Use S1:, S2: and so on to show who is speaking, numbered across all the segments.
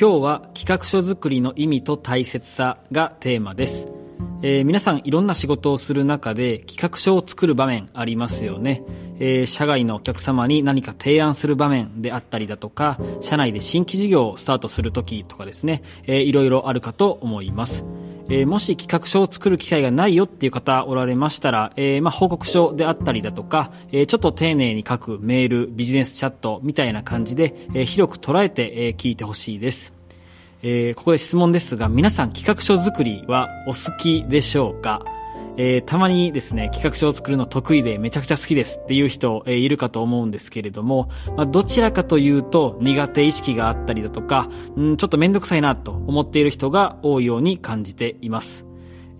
S1: 今日は企画書作りの意味と大切さがテーマです。えー皆さんいろんな仕事をする中で企画書を作る場面ありますよね。えー社外のお客様に何か提案する場面であったりだとか、社内で新規事業をスタートするときとかですね、えーいろいろあるかと思います。えーもし企画書を作る機会がないよっていう方おられましたら、えーまあ、報告書であったりだとか、えーちょっと丁寧に書くメール、ビジネスチャットみたいな感じで、えー広く捉えて、えー聞いてほしいです。えーここで質問ですが、皆さん企画書作りはお好きでしょうか？えーたまにですね、企画書を作るの得意でめちゃくちゃ好きですっていう人、えーいるかと思うんですけれども、まあ、どちらかというと苦手意識があったりだとか、ん、ちょっとめんどくさいなと思っている人が多いように感じています。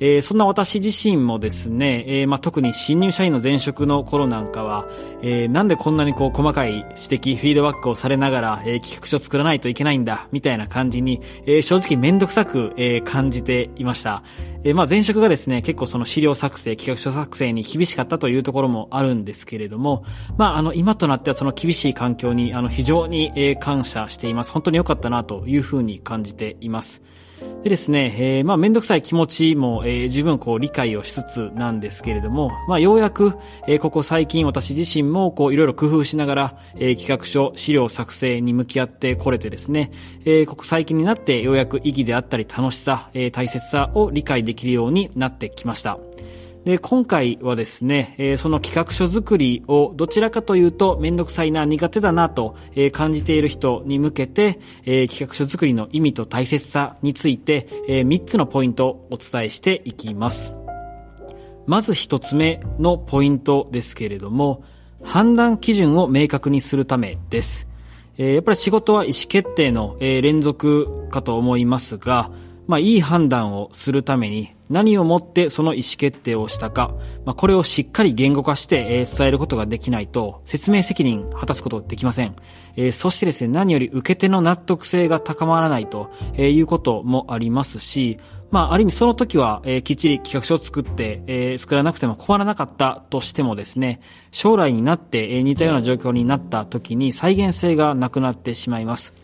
S1: えーそんな私自身もですね、えーまあ、特に新入社員の前職の頃なんかは、えーなんでこんなにこう細かい指摘、フィードバックをされながら、えー企画書作らないといけないんだ、みたいな感じに、えー正直めんどくさく、えー感じていました。えーまあ、前職がですね、結構その資料作成、企画書作成に厳しかったというところもあるんですけれども、まあ、あの、今となってはその厳しい環境に、あの、非常に、えー感謝しています。本当に良かったなというふうに感じています。でですね、えーまあ、めんどくさい気持ちも、えー十分こう理解をしつつなんですけれども、まあ、ようやく、えーここ最近私自身もこういろいろ工夫しながら、えー企画書、資料作成に向き合ってこれてですね、えーここ最近になってようやく意義であったり楽しさ、えー大切さを理解できるようになってきました。で、今回はですね、えその企画書作りをどちらかというとめんどくさいな、苦手だなと、え感じている人に向けて、え企画書作りの意味と大切さについて、え3つのポイントをお伝えしていきます。まず一つ目のポイントですけれども、判断基準を明確にするためです。えやっぱり仕事は意思決定の、え連続かと思いますが、まあ、いい判断をするために何をもってその意思決定をしたか、まあ、これをしっかり言語化して、伝えることができないと説明責任果たすことできません。えーそしてですね、何より受け手の納得性が高まらないと、いうこともありますし、まあ、ある意味その時は、えーきっちり企画書を作って、えー作らなくても困らなかったとしてもですね、将来になって、えー似たような状況になった時に再現性がなくなってしまいます。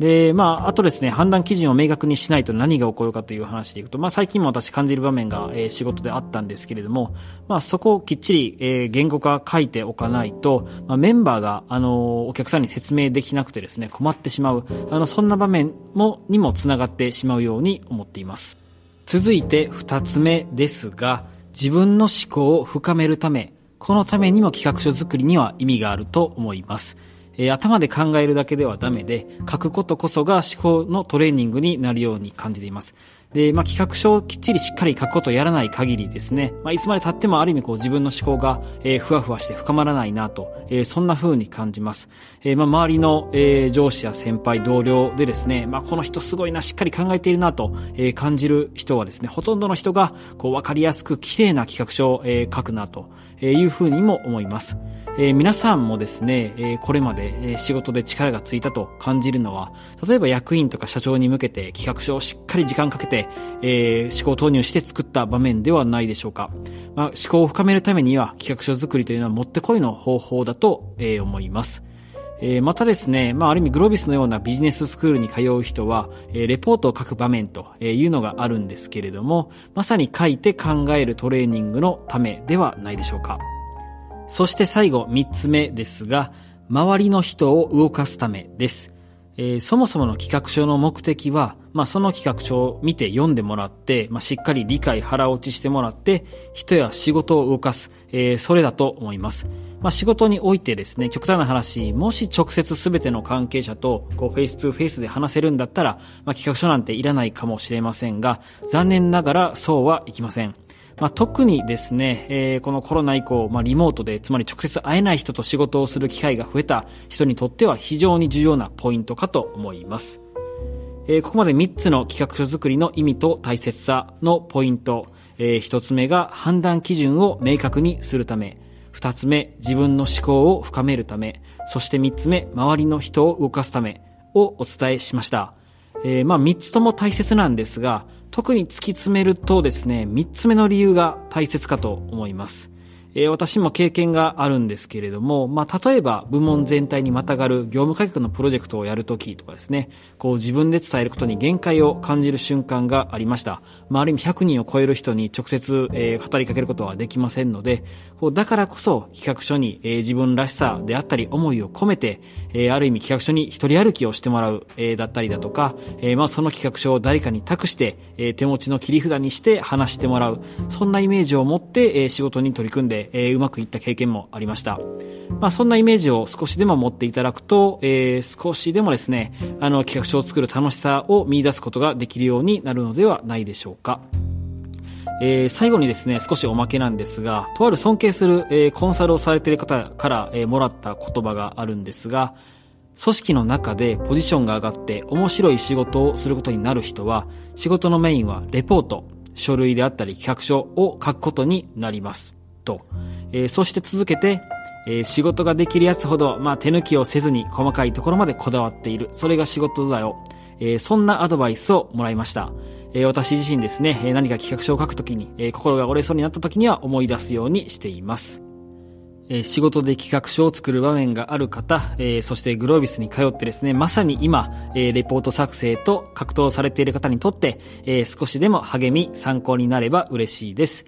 S1: で、まあ、あとですね、判断基準を明確にしないと何が起こるかという話でいくと、まあ、最近も私感じる場面が、えー仕事であったんですけれども、まあ、そこをきっちり、えー言語化書いておかないと、まあ、メンバーが、あのーお客さんに説明できなくてですね、困ってしまう、あの、そんな場面も、にもつながってしまうように思っています。続いて二つ目ですが、自分の思考を深めるため、このためにも企画書作りには意味があると思います。えー頭で考えるだけではダメで、書くことこそが思考のトレーニングになるように感じています。で、まあ、企画書をきっちりしっかり書くことをやらない限りですね、まあ、いつまで経ってもある意味こう自分の思考が、えーふわふわして深まらないなと、えーそんな風に感じます。えーまあ、周りの、えー上司や先輩、同僚でですね、まあ、この人すごいな、しっかり考えているなと、えー感じる人はですね、ほとんどの人が、こう、わかりやすく綺麗な企画書を、えー書くなとえーいう風にも思います。えー皆さんもですね、えーこれまで、えー仕事で力がついたと感じるのは、例えば役員とか社長に向けて企画書をしっかり時間かけて、えー思考投入して作った場面ではないでしょうか。まあ、思考を深めるためには企画書作りというのはもってこいの方法だと、えー思います。えまたですね、まあ、ある意味グロービスのようなビジネススクールに通う人は、えレポートを書く場面というのがあるんですけれども、まさに書いて考えるトレーニングのためではないでしょうか。そして最後、三つ目ですが、周りの人を動かすためです。えーそもそもの企画書の目的は、まあ、その企画書を見て読んでもらって、まあ、しっかり理解腹落ちしてもらって、人や仕事を動かす、えーそれだと思います。まあ、仕事においてですね、極端な話、もし直接すべての関係者と、こう、フェイス2フェイスで話せるんだったら、まあ、企画書なんていらないかもしれませんが、残念ながらそうはいきません。まあ、特にですね、えーこのコロナ以降、まあ、リモートで、つまり直接会えない人と仕事をする機会が増えた人にとっては非常に重要なポイントかと思います。えーここまで3つの企画書作りの意味と大切さのポイント。え1つ目が判断基準を明確にするため。2つ目、自分の思考を深めるため。そして3つ目、周りの人を動かすためをお伝えしました。えーまあ3つとも大切なんですが、特に突き詰めるとですね、3つ目の理由が大切かと思います。えー、私も経験があるんですけれども、まあ、例えば部門全体にまたがる業務改革のプロジェクトをやるときとかですね、こう自分で伝えることに限界を感じる瞬間がありました。まあ、ある意味100人を超える人に直接、えー、語りかけることはできませんので、こうだからこそ企画書に、えー、自分らしさであったり思いを込めて、えー、ある意味企画書に一人歩きをしてもらう、えー、だったりだとか、えー、まあその企画書を誰かに託して、えー、手持ちの切り札にして話してもらう、そんなイメージを持って、えー、仕事に取り組んで、えー、うまくいった経験もありました。まあそんなイメージを少しでも持っていただくと、えー、少しでもですね、あの企画書を作る楽しさを見出すことができるようになるのではないでしょうか。えー、最後にですね、少しおまけなんですが、とある尊敬する、えー、コンサルをされている方から、えー、もらった言葉があるんですが、組織の中でポジションが上がって面白い仕事をすることになる人は、仕事のメインはレポート、書類であったり企画書を書くことになります。と。えー、そして続けて、えー、仕事ができるやつほど、まあ、手抜きをせずに細かいところまでこだわっている。それが仕事だよ。えー、そんなアドバイスをもらいました。えー、私自身ですね、え何か企画書を書くときに、え心が折れそうになったときには思い出すようにしています。え仕事で企画書を作る場面がある方、えそしてグロービスに通ってですね、まさに今、えレポート作成と格闘されている方にとって、え少しでも励み、参考になれば嬉しいです。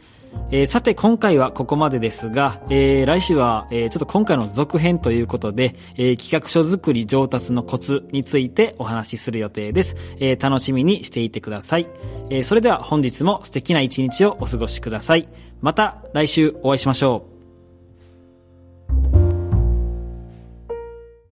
S1: えー、さて今回はここまでですが、えー、来週は、えー、ちょっと今回の続編ということで、え企画書作り上達のコツについてお話しする予定です。え楽しみにしていてください。えそれでは本日も素敵な一日をお過ごしください。また来週お会いしましょう。